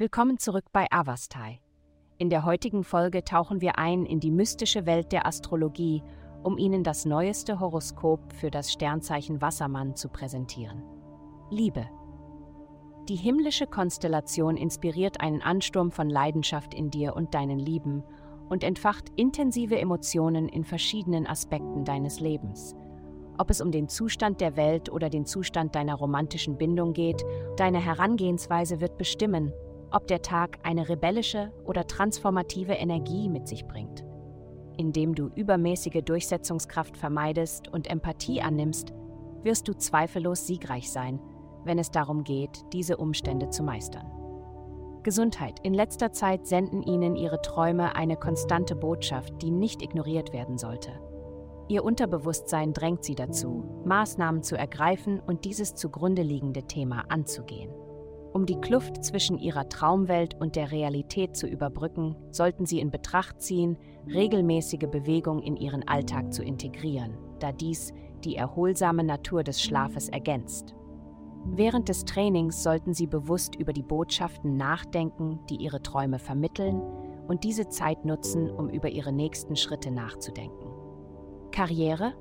Willkommen zurück bei Avastai. In der heutigen Folge tauchen wir ein in die mystische Welt der Astrologie, um Ihnen das neueste Horoskop für das Sternzeichen Wassermann zu präsentieren. Liebe. Die himmlische Konstellation inspiriert einen Ansturm von Leidenschaft in dir und deinen Lieben und entfacht intensive Emotionen in verschiedenen Aspekten deines Lebens. Ob es um den Zustand der Welt oder den Zustand deiner romantischen Bindung geht, deine Herangehensweise wird bestimmen, ob der Tag eine rebellische oder transformative Energie mit sich bringt. Indem du übermäßige Durchsetzungskraft vermeidest und Empathie annimmst, wirst du zweifellos siegreich sein, wenn es darum geht, diese Umstände zu meistern. Gesundheit. In letzter Zeit senden Ihnen Ihre Träume eine konstante Botschaft, die nicht ignoriert werden sollte. Ihr Unterbewusstsein drängt Sie dazu, Maßnahmen zu ergreifen und dieses zugrunde liegende Thema anzugehen. Um die Kluft zwischen ihrer Traumwelt und der Realität zu überbrücken, sollten sie in Betracht ziehen, regelmäßige Bewegung in ihren Alltag zu integrieren, da dies die erholsame Natur des Schlafes ergänzt. Während des Trainings sollten sie bewusst über die Botschaften nachdenken, die ihre Träume vermitteln, und diese Zeit nutzen, um über ihre nächsten Schritte nachzudenken. Karriere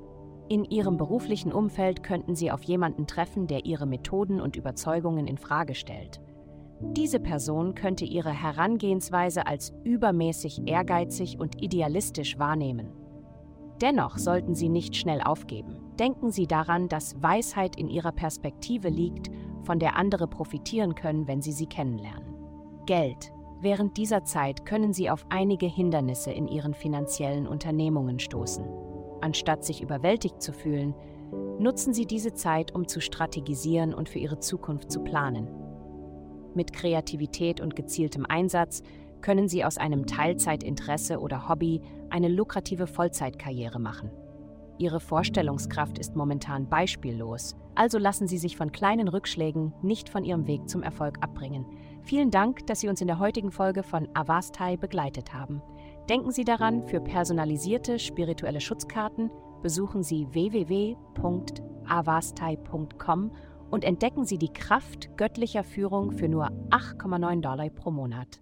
in Ihrem beruflichen Umfeld könnten Sie auf jemanden treffen, der Ihre Methoden und Überzeugungen in Frage stellt. Diese Person könnte Ihre Herangehensweise als übermäßig ehrgeizig und idealistisch wahrnehmen. Dennoch sollten Sie nicht schnell aufgeben. Denken Sie daran, dass Weisheit in Ihrer Perspektive liegt, von der andere profitieren können, wenn Sie sie kennenlernen. Geld. Während dieser Zeit können Sie auf einige Hindernisse in Ihren finanziellen Unternehmungen stoßen. Anstatt sich überwältigt zu fühlen, nutzen Sie diese Zeit, um zu strategisieren und für Ihre Zukunft zu planen. Mit Kreativität und gezieltem Einsatz können Sie aus einem Teilzeitinteresse oder Hobby eine lukrative Vollzeitkarriere machen. Ihre Vorstellungskraft ist momentan beispiellos, also lassen Sie sich von kleinen Rückschlägen nicht von Ihrem Weg zum Erfolg abbringen. Vielen Dank, dass Sie uns in der heutigen Folge von Avastai begleitet haben. Denken Sie daran, für personalisierte spirituelle Schutzkarten besuchen Sie www.avastai.com und entdecken Sie die Kraft göttlicher Führung für nur 8,9 Dollar pro Monat.